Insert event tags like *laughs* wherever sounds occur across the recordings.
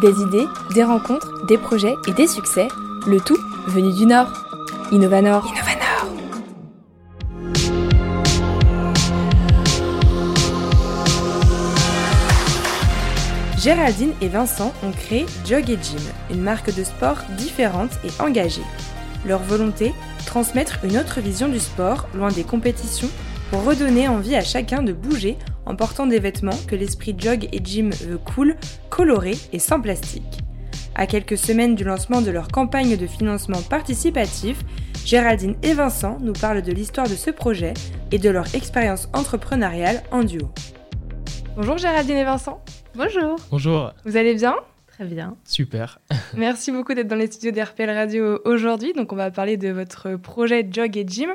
Des idées, des rencontres, des projets et des succès, le tout venu du Nord. Innovanor. Innovanor. Géraldine et Vincent ont créé Jog et Gym, une marque de sport différente et engagée. Leur volonté Transmettre une autre vision du sport, loin des compétitions, pour redonner envie à chacun de bouger en portant des vêtements que l'esprit jog et gym veut cool, colorés et sans plastique. À quelques semaines du lancement de leur campagne de financement participatif, Géraldine et Vincent nous parlent de l'histoire de ce projet et de leur expérience entrepreneuriale en duo. Bonjour Géraldine et Vincent. Bonjour. Bonjour. Vous allez bien? Très bien. Super. *laughs* Merci beaucoup d'être dans les studios d'RPL Radio aujourd'hui. Donc, on va parler de votre projet Jog et Gym.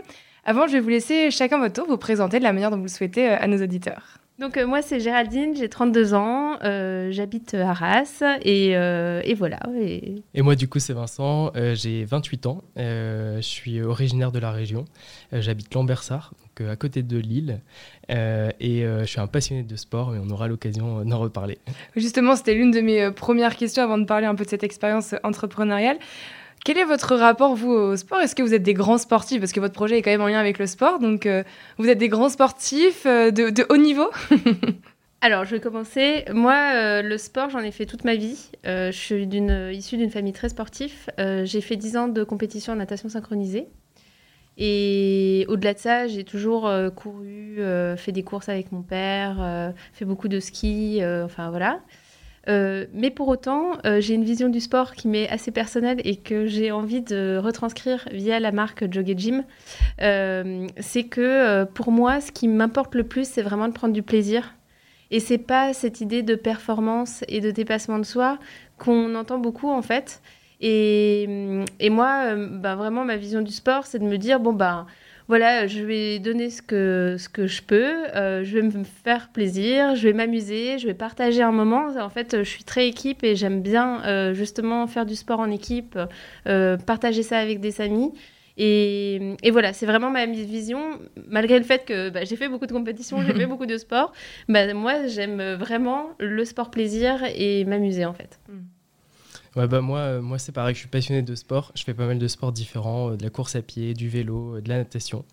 Avant, je vais vous laisser chacun votre tour vous présenter de la manière dont vous le souhaitez euh, à nos auditeurs. Donc euh, moi c'est Géraldine, j'ai 32 ans, euh, j'habite à Arras et, et voilà. Et... et... moi du coup c'est Vincent, j'ai 28 ans, je suis originaire de la région, j'habite Lambersart, donc à côté de Lille et je suis un passionné de sport et on aura l'occasion d'en reparler. Justement c'était l'une de mes premières questions avant de parler un peu de cette expérience entrepreneuriale. Quel est votre rapport, vous, au sport? Est-ce que vous êtes des grands sportifs? Parce que votre projet est quand même en lien avec le sport. Donc, euh, vous êtes des grands sportifs euh, de, haut niveau? *laughs* Alors, je vais commencer. Moi, euh, le sport, j'en ai fait toute ma vie. je suis issue d'une famille très sportive. j'ai fait 10 ans de compétition en natation synchronisée. Et au-delà de ça, j'ai toujours couru, fait des courses avec mon père, fait beaucoup de ski, enfin voilà. Euh, mais pour autant, euh, j'ai une vision du sport qui m'est assez personnelle et que j'ai envie de retranscrire via la marque Jog Gym. Euh, c'est que pour moi, ce qui m'importe le plus, c'est vraiment de prendre du plaisir. Et c'est pas cette idée de performance et de dépassement de soi qu'on entend beaucoup en fait. Et, moi, bah, vraiment, ma vision du sport, c'est de me dire bon bah voilà, je vais donner ce que, ce que je peux, euh, je vais me faire plaisir, je vais m'amuser, je vais partager un moment. En fait, je suis très équipe et j'aime bien euh, justement faire du sport en équipe, euh, partager ça avec des amis. Et, voilà, c'est vraiment ma vision, malgré le fait que bah, j'ai fait beaucoup de compétitions, j'ai fait *laughs* beaucoup de sport. Bah, moi, j'aime vraiment le sport plaisir et m'amuser en fait. Mm. Ouais, bah moi, euh, moi c'est pareil, je suis passionné de sport. Je fais pas mal de sports différents, euh, de la course à pied, du vélo, euh, de la natation,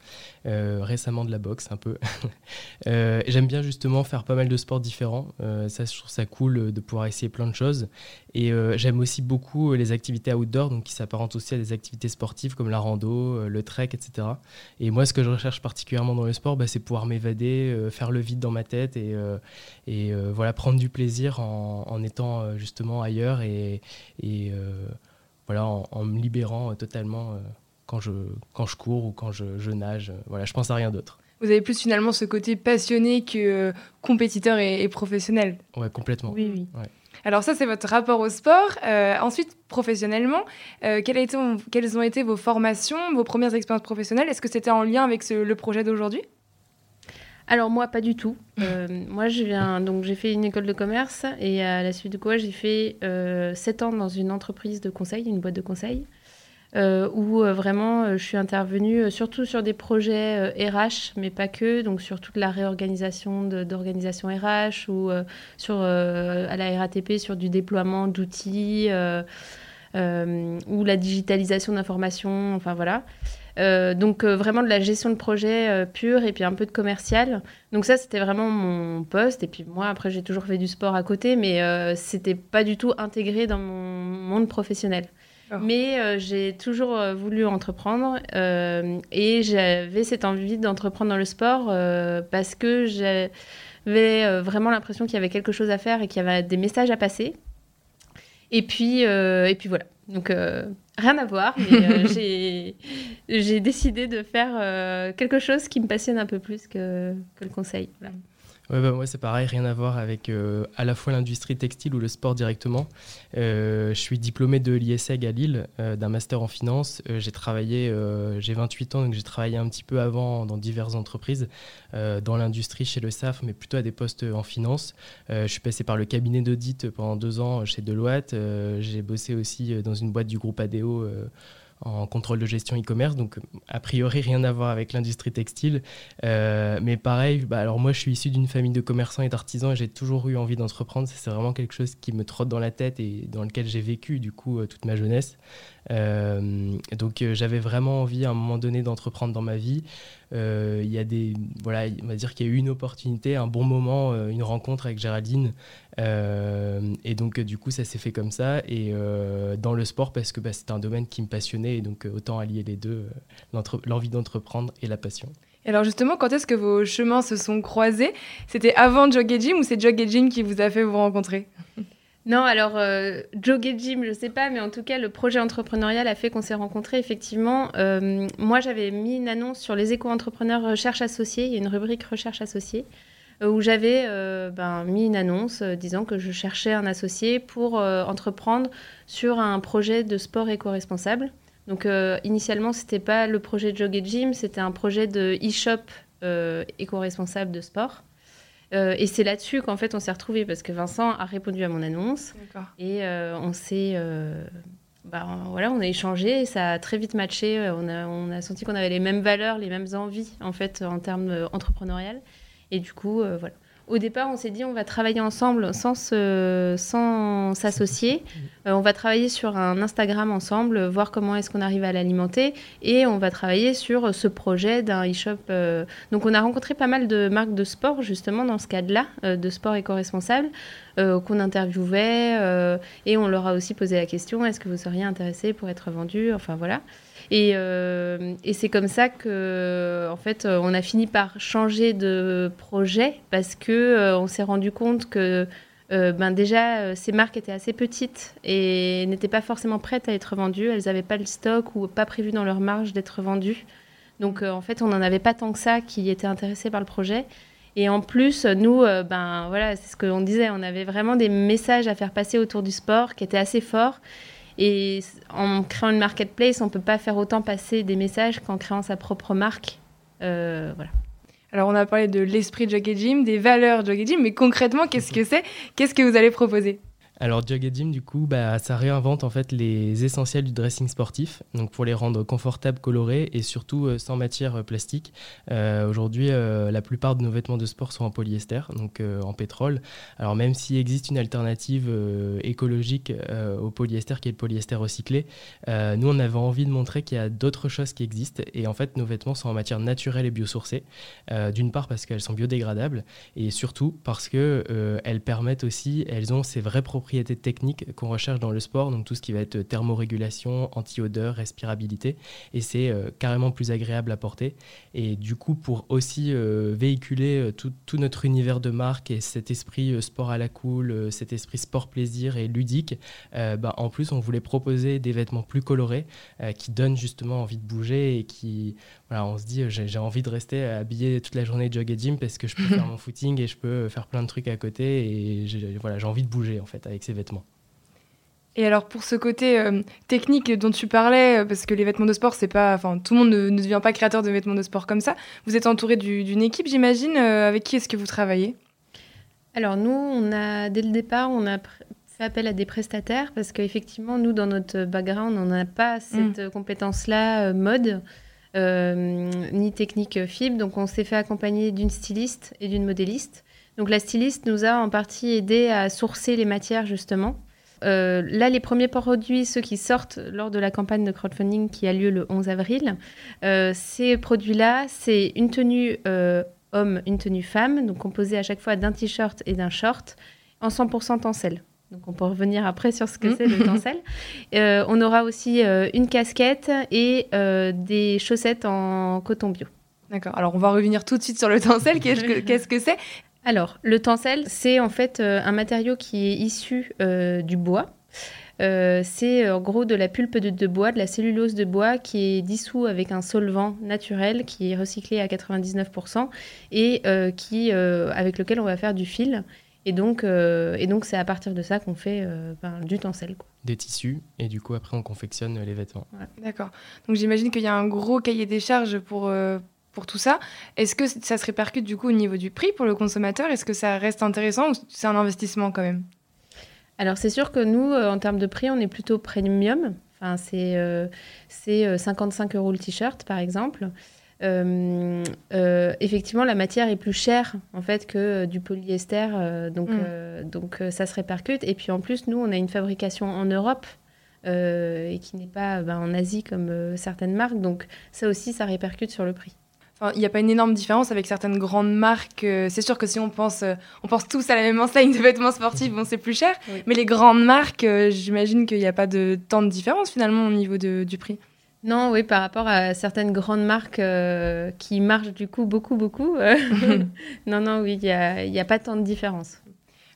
récemment de la boxe un peu. *laughs* J'aime bien justement faire pas mal de sports différents. ça, je trouve ça cool de pouvoir essayer plein de choses. Et j'aime aussi beaucoup les activités outdoor, donc qui s'apparentent aussi à des activités sportives comme la rando, le trek, etc. Et moi, ce que je recherche particulièrement dans le sport, bah, c'est pouvoir m'évader, faire le vide dans ma tête et, et voilà, prendre du plaisir en, étant justement ailleurs et euh, voilà, en, me libérant totalement euh, quand, je, quand je cours ou quand je, nage. Voilà, je pense à rien d'autre. Vous avez plus finalement ce côté passionné que euh, compétiteur et, professionnel. Ouais, complètement. Oui, oui. Alors ça, c'est votre rapport au sport. ensuite, professionnellement, quelles, été, quelles, ont été vos formations, vos premières expériences professionnelles? Est-ce que c'était en lien avec le projet d'aujourd'hui? Alors moi, pas du tout. *laughs* Euh, moi, je viens donc j'ai fait une école de commerce et à la suite de quoi j'ai fait euh, 7 ans dans une entreprise de conseil, une boîte de conseil, euh, où euh, vraiment je suis intervenue surtout sur des projets RH, mais pas que, donc sur toute la réorganisation d'organisation RH ou sur à la RATP sur du déploiement d'outils ou la digitalisation d'informations, enfin voilà. Euh, donc euh, vraiment de la gestion de projet euh, pure et puis un peu de commercial. Donc ça c'était vraiment mon poste et puis moi après j'ai toujours fait du sport à côté mais c'était pas du tout intégré dans mon monde professionnel. Mais j'ai toujours voulu entreprendre et j'avais cette envie d'entreprendre dans le sport parce que j'avais vraiment l'impression qu'il y avait quelque chose à faire et qu'il y avait des messages à passer. Et puis, et puis voilà. Donc, euh, rien à voir, mais euh, *laughs* j'ai décidé de faire euh, quelque chose qui me passionne un peu plus que, que le conseil. Ouais, bah, moi, c'est pareil, rien à voir avec euh, à la fois l'industrie textile ou le sport directement. Euh, je suis diplômé de l'ISEG à Lille, euh, d'un master en finance. j'ai travaillé, j'ai 28 ans, donc j'ai travaillé un petit peu avant dans diverses entreprises, dans l'industrie chez le SAF, mais plutôt à des postes en finance. je suis passé par le cabinet d'audit pendant deux ans chez Deloitte. j'ai bossé aussi dans une boîte du groupe ADO en contrôle de gestion e-commerce, donc a priori rien à voir avec l'industrie textile. mais pareil, bah, alors moi je suis issu d'une famille de commerçants et d'artisans et j'ai toujours eu envie d'entreprendre. C'est vraiment quelque chose qui me trotte dans la tête et dans lequel j'ai vécu du coup toute ma jeunesse. donc j'avais vraiment envie à un moment donné d'entreprendre dans ma vie. Il y a des, voilà, on va dire qu'il y a eu une opportunité, un bon moment, une rencontre avec Géraldine euh, et donc, du coup, ça s'est fait comme ça. Et euh, dans le sport, parce que bah, c'était un domaine qui me passionnait. Et donc, autant allier les deux, euh, l'envie d'entreprendre et la passion. Et alors, justement, quand est-ce que vos chemins se sont croisés? C'était avant Jog et Gym ou c'est Jog et Gym qui vous a fait vous rencontrer? *laughs* non, alors euh, et Gym, je sais pas, mais en tout cas, le projet entrepreneurial a fait qu'on s'est rencontrés. Effectivement, moi, j'avais mis une annonce sur les éco-entrepreneurs recherche associée. Il y a une rubrique recherche associée. Euh, où j'avais euh, ben, mis une annonce euh, disant que je cherchais un associé pour entreprendre sur un projet de sport éco-responsable. Donc initialement, ce n'était pas le projet Jog et Gym, c'était un projet de e-shop éco-responsable de sport. Et c'est là-dessus qu'en fait on s'est retrouvés parce que Vincent a répondu à mon annonce et on s'est ben, voilà, on a échangé et ça a très vite matché. On a, on a senti qu'on avait les mêmes valeurs, les mêmes envies en fait en termes entrepreneurial. Et du coup, euh, voilà. Au départ, on s'est dit on va travailler ensemble sans sans s'associer. Euh, on va travailler sur un Instagram ensemble, voir comment est-ce qu'on arrive à l'alimenter, et on va travailler sur ce projet d'un e-shop. Euh. Donc, on a rencontré pas mal de marques de sport justement dans ce cadre-là, de sport éco-responsable, qu'on interviewait, et on leur a aussi posé la question est-ce que vous seriez intéressé pour être vendu Enfin voilà. Euh, et, c'est comme ça que, en fait, euh, on a fini par changer de projet parce que euh, on s'est rendu compte que, ben déjà, ces marques étaient assez petites et n'étaient pas forcément prêtes à être vendues. Elles n'avaient pas le stock ou pas prévu dans leur marge d'être vendues. Donc, en fait, on n'en avait pas tant que ça qui étaient intéressés par le projet. Et en plus, nous, ben voilà, c'est ce qu'on disait, on avait vraiment des messages à faire passer autour du sport qui étaient assez forts. Et en créant une marketplace, on ne peut pas faire autant passer des messages qu'en créant sa propre marque. Euh, voilà. Alors, on a parlé de l'esprit de Gym, des valeurs de Gym, mais concrètement, qu'est-ce que c'est? Qu'est-ce que vous allez proposer? Alors Gym, du coup, bah, ça réinvente en fait les essentiels du dressing sportif, donc pour les rendre confortables, colorés et surtout euh, sans matière euh, plastique. Euh, aujourd'hui, la plupart de nos vêtements de sport sont en polyester, donc en pétrole. Alors même s'il existe une alternative écologique au polyester qui est le polyester recyclé, nous on avait envie de montrer qu'il y a d'autres choses qui existent et en fait nos vêtements sont en matière naturelle et biosourcée. D'une part parce qu'elles sont biodégradables et surtout parce que elles permettent aussi, elles ont ces vraies propriétés techniques qu'on recherche dans le sport, donc tout ce qui va être thermorégulation, anti-odeur, respirabilité, et c'est euh, carrément plus agréable à porter. Et du coup, pour aussi euh, véhiculer euh, tout, notre univers de marque et cet esprit sport à la cool, cet esprit sport plaisir et ludique, bah, en plus, on voulait proposer des vêtements plus colorés qui donnent justement envie de bouger et qui, voilà, on se dit, j'ai envie de rester habillé toute la journée jog et gym parce que je peux *laughs* faire mon footing et je peux faire plein de trucs à côté et voilà, j'ai envie de bouger en fait avec ces vêtements. Et alors pour ce côté euh, technique dont tu parlais, euh, parce que les vêtements de sport, c'est pas, enfin tout le monde ne, devient pas créateur de vêtements de sport comme ça. Vous êtes entouré d'une équipe, j'imagine. Euh, avec qui est-ce que vous travaillez? Alors nous, on a dès le départ, on a fait appel à des prestataires parce qu'effectivement, nous dans notre background, on n'a pas cette mm. compétence-là mode. ni technique fibre, donc on s'est fait accompagner d'une styliste et d'une modéliste. Donc la styliste nous a en partie aidé à sourcer les matières justement. Euh, là, les premiers produits, ceux qui sortent lors de la campagne de crowdfunding qui a lieu le 11 avril, euh, ces produits-là, c'est une tenue euh, homme, une tenue femme, donc composée à chaque fois d'un t-shirt et d'un short, en 100% tencel. Donc on peut revenir après sur ce que mmh. c'est le *laughs* tencel. on aura aussi une casquette et des chaussettes en coton bio. D'accord. Alors on va revenir tout de suite sur le tencel. *laughs* Qu'est-ce que c'est? Alors, le tencel, c'est en fait euh, un matériau qui est issu euh, du bois. Euh, c'est en gros de la pulpe de, bois, de la cellulose de bois qui est dissous avec un solvant naturel qui est recyclé à 99% et qui, avec lequel on va faire du fil. Et donc, et donc c'est à partir de ça qu'on fait ben, du tencel. Des tissus, et du coup, après, on confectionne les vêtements. D'accord. Donc, j'imagine qu'il y a un gros cahier des charges pour, pour tout ça. Est-ce que ça se répercute du coup au niveau du prix pour le consommateur? Est-ce que ça reste intéressant ou c'est un investissement quand même? Alors c'est sûr que nous, euh, en termes de prix, on est plutôt premium. Enfin, c'est c'est 55 euros le t-shirt, par exemple. effectivement, la matière est plus chère en fait que du polyester, donc, mm. donc ça se répercute. Et puis en plus, nous, on a une fabrication en Europe, et qui n'est pas ben, en Asie comme certaines marques. Donc ça aussi, ça répercute sur le prix il n'y a pas une énorme différence avec certaines grandes marques. Euh, c'est sûr que si on pense, euh, on pense tous à la même enseigne de vêtements sportifs, bon, c'est plus cher. Mais les grandes marques, euh, j'imagine qu'il n'y a pas de tant de différence finalement au niveau du prix. Non, oui, par rapport à certaines grandes marques qui marchent du coup beaucoup, beaucoup. *laughs* *laughs* non, non, oui, il n'y a, a, pas tant de différence.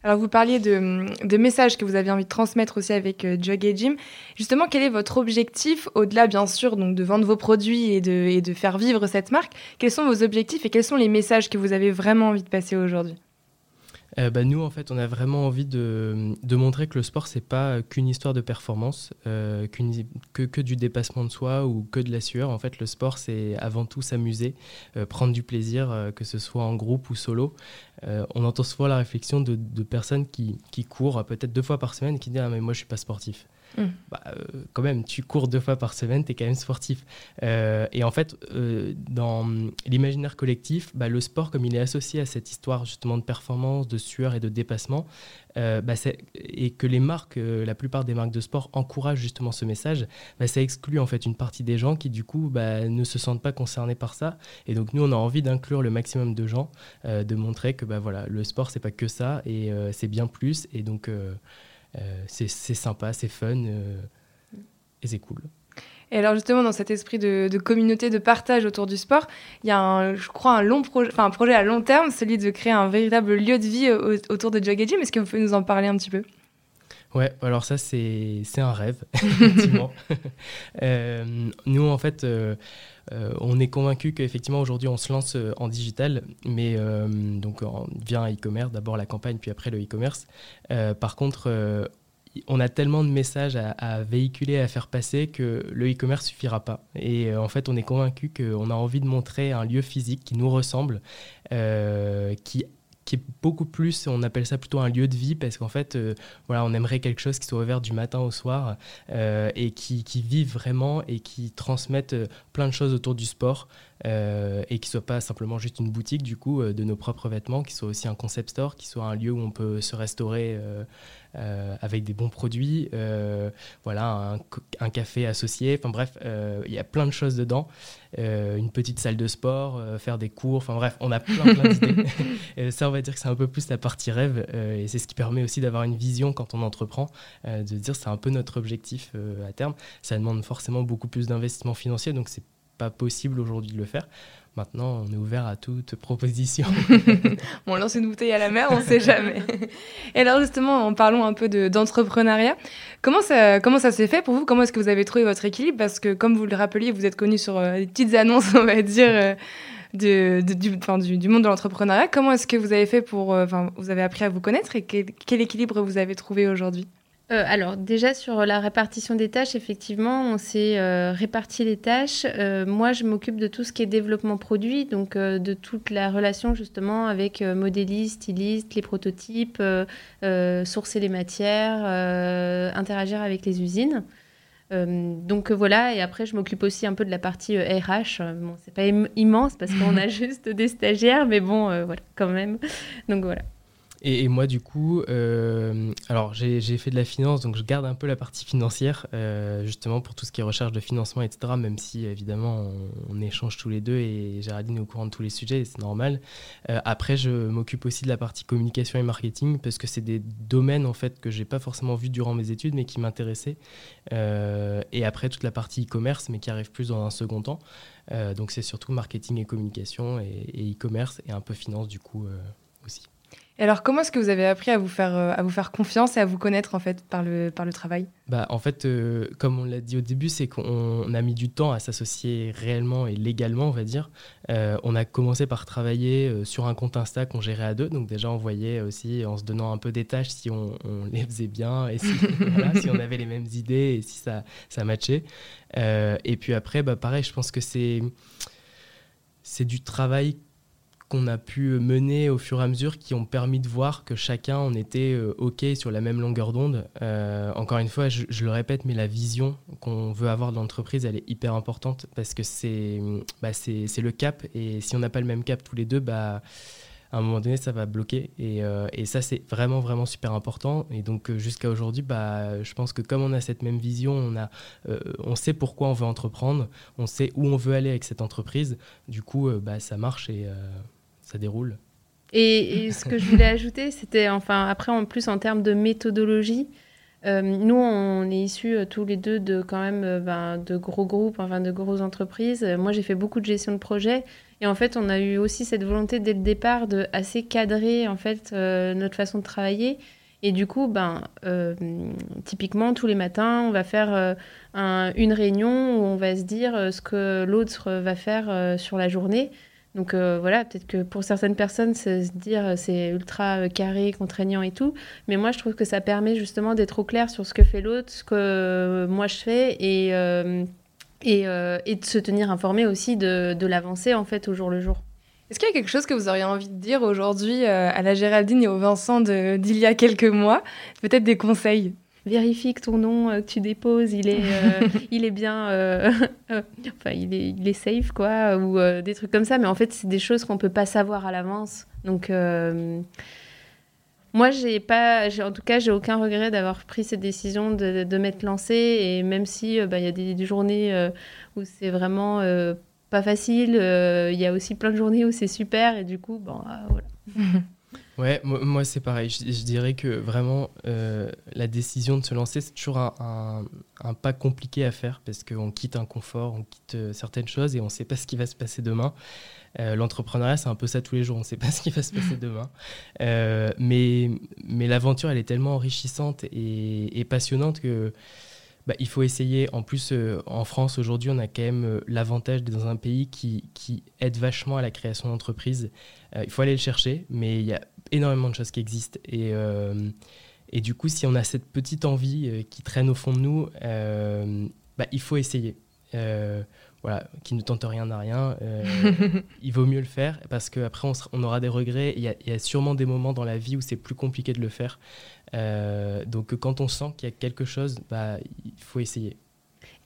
Alors, vous parliez de, messages que vous avez envie de transmettre aussi avec euh, Jog et Gym. Justement, quel est votre objectif, au-delà, bien sûr, donc, de vendre vos produits et de faire vivre cette marque? Quels sont vos objectifs et quels sont les messages que vous avez vraiment envie de passer aujourd'hui? Euh, bah, nous, en fait, on a vraiment envie de, de montrer que le sport, c'est pas qu'une histoire de performance, euh, que, que, du dépassement de soi ou que de la sueur. En fait, le sport, c'est avant tout s'amuser, euh, prendre du plaisir, que ce soit en groupe ou solo. on entend souvent la réflexion de, de personnes qui, qui courent peut-être deux fois par semaine qui disent Ah, mais moi, je suis pas sportif. Mm. Bah, euh, quand même, tu cours deux fois par semaine, tu es quand même sportif. Euh, et en fait, euh, dans l'imaginaire collectif, bah, le sport, comme il est associé à cette histoire justement de performance, de sueur et de dépassement, bah, et que les marques, la plupart des marques de sport encouragent justement ce message, bah, ça exclut en fait une partie des gens qui du coup bah, ne se sentent pas concernés par ça. Et donc nous, on a envie d'inclure le maximum de gens, de montrer que bah, voilà, le sport, c'est pas que ça, et c'est bien plus. Et donc c'est sympa, c'est fun euh, et c'est cool. Et alors justement, dans cet esprit de, communauté, de partage autour du sport, il y a, un, je crois, un, long projet, un projet à long terme, celui de créer un véritable lieu de vie autour de Jog Gym. Est-ce que vous pouvez nous en parler un petit peu? Ouais, alors ça, c'est un rêve, *laughs* effectivement. *laughs* Euh, nous, en fait, euh, on est convaincu qu'effectivement aujourd'hui on se lance euh, en digital, mais euh, donc via e-commerce, d'abord la campagne puis après le e-commerce. par contre, on a tellement de messages à, véhiculer, à faire passer que le e-commerce suffira pas. Et en fait, on est convaincu qu'on a envie de montrer un lieu physique qui nous ressemble, qui qui est beaucoup plus, on appelle ça plutôt un lieu de vie, parce qu'en fait, euh, voilà, on aimerait quelque chose qui soit ouvert du matin au soir euh, et qui, qui vive vraiment et qui transmette euh, plein de choses autour du sport et qui soit pas simplement juste une boutique du coup de nos propres vêtements, qui soit aussi un concept store, qui soit un lieu où on peut se restaurer euh, avec des bons produits, euh, voilà, un, café associé, enfin bref, euh, il y a plein de choses dedans. une petite salle de sport, faire des cours, enfin bref, on a plein, plein d'idées. *laughs* *laughs* ça, on va dire que c'est un peu plus la partie rêve, et c'est ce qui permet aussi d'avoir une vision quand on entreprend, de dire c'est un peu notre objectif à terme. Ça demande forcément beaucoup plus d'investissement financier, donc c'est pas possible aujourd'hui de le faire. Maintenant, on est ouvert à toute proposition. *laughs* bon, on lance une bouteille à la mer, on ne sait jamais. Et alors justement, en parlons un peu d'entrepreneuriat. comment ça, comment ça s'est fait pour vous? Comment est-ce que vous avez trouvé votre équilibre? Parce que comme vous le rappeliez, vous êtes connu sur euh, les petites annonces, on va dire, euh, de, du, du, monde de l'entrepreneuriat. Comment est-ce que vous avez fait pour... Euh, enfin, vous avez appris à vous connaître et quel équilibre vous avez trouvé aujourd'hui? Euh, alors déjà sur la répartition des tâches, effectivement, on s'est euh, réparti les tâches. Euh, moi, je m'occupe de tout ce qui est développement produit, donc de toute la relation justement avec modélistes, stylistes, les prototypes, sourcer les matières, interagir avec les usines. donc voilà, et après je m'occupe aussi un peu de la partie RH. Bon, c'est pas immense parce qu'on a *laughs* juste des stagiaires, mais bon, voilà, quand même. Donc voilà. Et, moi, du coup, euh, alors j'ai fait de la finance, donc je garde un peu la partie financière, euh, justement pour tout ce qui est recherche de financement, etc. Même si, évidemment, on, échange tous les deux et Géraldine est au courant de tous les sujets, c'est normal. Euh, après, je m'occupe aussi de la partie communication et marketing parce que c'est des domaines, en fait, que j'ai pas forcément vu durant mes études, mais qui m'intéressaient. et après, toute la partie e-commerce, mais qui arrive plus dans un second temps. donc, c'est surtout marketing et communication et e-commerce et un peu finance, du coup, aussi. Et alors, comment est-ce que vous avez appris à vous faire, euh, à vous faire confiance et à vous connaître en fait par le, par le travail? Bah, En fait, euh, comme on l'a dit au début, c'est qu'on a mis du temps à s'associer réellement et légalement, on va dire. Euh, on a commencé par travailler sur un compte Insta qu'on gérait à deux. Donc déjà, on voyait aussi, en se donnant un peu des tâches, si on, les faisait bien et si, *laughs* si, on avait les mêmes idées et si ça, ça matchait. et puis après, bah, pareil, je pense que c'est, c'est du travail qu'on a pu mener au fur et à mesure qui ont permis de voir que chacun on était euh, OK sur la même longueur d'onde. Euh, encore une fois, je, le répète, mais la vision qu'on veut avoir de l'entreprise, elle est hyper importante parce que c'est bah, le cap. Et si on n'a pas le même cap tous les deux, bah, à un moment donné, ça va bloquer. Et, euh, ça, c'est vraiment, vraiment super important. Et donc, jusqu'à aujourd'hui, bah, je pense que comme on a cette même vision, on, a, on sait pourquoi on veut entreprendre, on sait où on veut aller avec cette entreprise. Du coup, bah, ça marche et ça déroule. Et, ce que je voulais ajouter, c'était, enfin, après, en plus, en termes de méthodologie, euh, nous, on est issus euh, tous les deux de quand même euh, ben, de gros groupes, enfin de grosses entreprises. Moi, j'ai fait beaucoup de gestion de projet. Et en fait, on a eu aussi cette volonté dès le départ de assez cadrer en fait notre façon de travailler. Et du coup, ben, typiquement, tous les matins, on va faire une réunion où on va se dire ce que l'autre va faire sur la journée. Donc euh, voilà, peut-être que pour certaines personnes, se dire euh, c'est ultra euh, carré, contraignant et tout. Mais moi, je trouve que ça permet justement d'être au clair sur ce que fait l'autre, ce que moi je fais et, et, de se tenir informé aussi de, de l'avancée en fait au jour le jour. Est-ce qu'il y a quelque chose que vous auriez envie de dire aujourd'hui à la Géraldine et au Vincent d'il y a quelques mois? Peut-être des conseils? Vérifie que ton nom euh, que tu déposes, il est, euh, *laughs* il est bien, *laughs* euh, enfin, il est, il est safe, quoi, ou des trucs comme ça. Mais en fait, c'est des choses qu'on peut pas savoir à l'avance. Donc, moi, j'ai pas, en tout cas, j'ai aucun regret d'avoir pris cette décision de, de m'être lancée. Et même si bah, il y a des, journées où c'est vraiment pas facile, il y a aussi plein de journées où c'est super. Et du coup, bon, voilà. *laughs* Ouais, moi, c'est pareil. Je, dirais que vraiment, euh, la décision de se lancer, c'est toujours un, pas compliqué à faire parce qu'on quitte un confort, on quitte euh, certaines choses et on ne sait pas ce qui va se passer demain. Euh, l'entrepreneuriat, c'est un peu ça tous les jours, on ne sait pas *laughs* ce qui va se passer demain. mais mais l'aventure, elle est tellement enrichissante et, passionnante que bah, il faut essayer. En plus, en France, aujourd'hui, on a quand même l'avantage d'être dans un pays qui, qui aide vachement à la création d'entreprises. il faut aller le chercher, mais il y a énormément de choses qui existent. Et, euh, et du coup, si on a cette petite envie euh, qui traîne au fond de nous, euh, bah, il faut essayer. voilà, qui ne tente rien à rien, *laughs* il vaut mieux le faire parce qu'après on, on, aura des regrets. Il y, il y, a sûrement des moments dans la vie où c'est plus compliqué de le faire. Donc quand on sent qu'il y a quelque chose, bah, il faut essayer.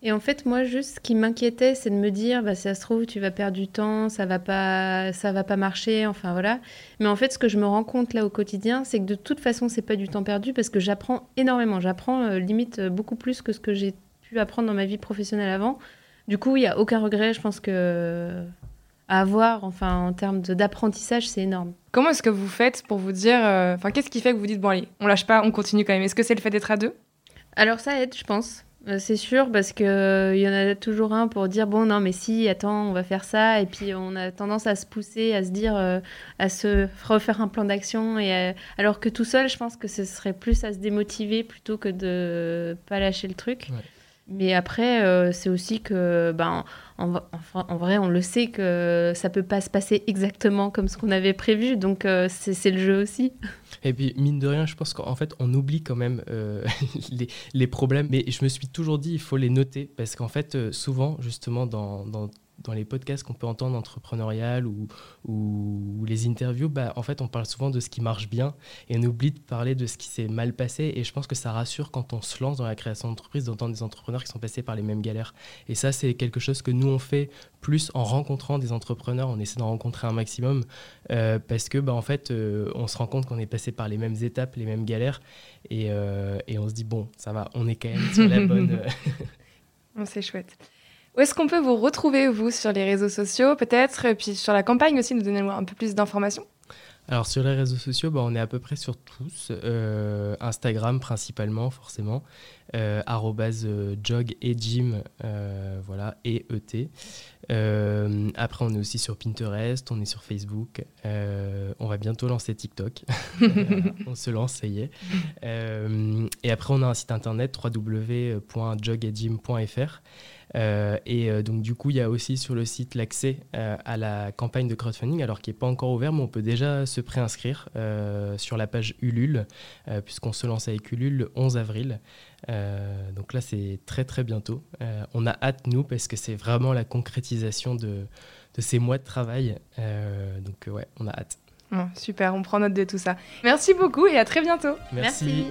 Et en fait, moi, juste ce qui m'inquiétait, c'est de me dire, bah, si ça se trouve, tu vas perdre du temps, ça va pas, ça va pas marcher, enfin voilà. Mais en fait, ce que je me rends compte là au quotidien, c'est que de toute façon, c'est pas du temps perdu parce que j'apprends énormément. J'apprends euh, limite euh, beaucoup plus que ce que j'ai pu apprendre dans ma vie professionnelle avant. Du coup, il y a aucun regret. Je pense que à avoir, enfin, en termes d'apprentissage, c'est énorme. Comment est-ce que vous faites pour vous dire, euh, enfin, qu'est-ce qui fait que vous dites, bon allez, on lâche pas, on continue quand même Est-ce que c'est le fait d'être à deux? Alors ça aide, je pense. Euh, c'est sûr, parce qu'il euh, y en a toujours un pour dire bon, non, mais si, attends, on va faire ça. Et puis on a tendance à se pousser, à se dire, euh, à se refaire un plan d'action. Et alors que tout seul, je pense que ce serait plus à se démotiver plutôt que de pas lâcher le truc. Mais après, c'est aussi que, ben, en, vrai, on le sait que ça peut pas se passer exactement comme ce qu'on avait prévu. Donc c'est le jeu aussi. *laughs* Et puis, mine de rien, je pense qu'en fait, on oublie quand même euh, *laughs* les, les, problèmes. Mais je me suis toujours dit, il faut les noter. Parce qu'en fait, euh, souvent, justement, dans dans les podcasts qu'on peut entendre entrepreneurial ou, ou, les interviews, bah, en fait, on parle souvent de ce qui marche bien et on oublie de parler de ce qui s'est mal passé. Et je pense que ça rassure quand on se lance dans la création d'entreprise d'entendre des entrepreneurs qui sont passés par les mêmes galères. Et ça, c'est quelque chose que nous, on fait plus en rencontrant des entrepreneurs. On essaie d'en rencontrer un maximum euh, parce que, bah, en fait, euh, on se rend compte qu'on est passé par les mêmes étapes, les mêmes galères. Et, euh, et on se dit, bon, ça va, on est quand même sur la *laughs* bonne. *laughs* c'est chouette. Où est-ce qu'on peut vous retrouver, vous, sur les réseaux sociaux, peut-être, et puis sur la campagne aussi, nous donner un peu plus d'informations? Alors sur les réseaux sociaux, bah, on est à peu près sur tous. Euh, Instagram principalement, forcément. Euh, euh jog et gym, euh, voilà, et ET. après, on est aussi sur Pinterest, on est sur Facebook. on va bientôt lancer TikTok. *laughs* on se lance, ça y est. et après, on a un site internet www.jogedgym.fr. Euh, et euh, donc du coup, il y a aussi sur le site l'accès euh, à la campagne de crowdfunding, alors qui n'est pas encore ouvert, mais on peut déjà se préinscrire sur la page Ulule, puisqu'on se lance avec Ulule le 11 avril. donc là, c'est très très bientôt. on a hâte, nous, parce que c'est vraiment la concrétisation de, de ces mois de travail. donc ouais, on a hâte. super, on prend note de tout ça. Merci beaucoup et à très bientôt. Merci.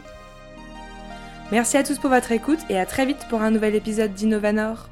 Merci à tous pour votre écoute et à très vite pour un nouvel épisode d'Innovanor.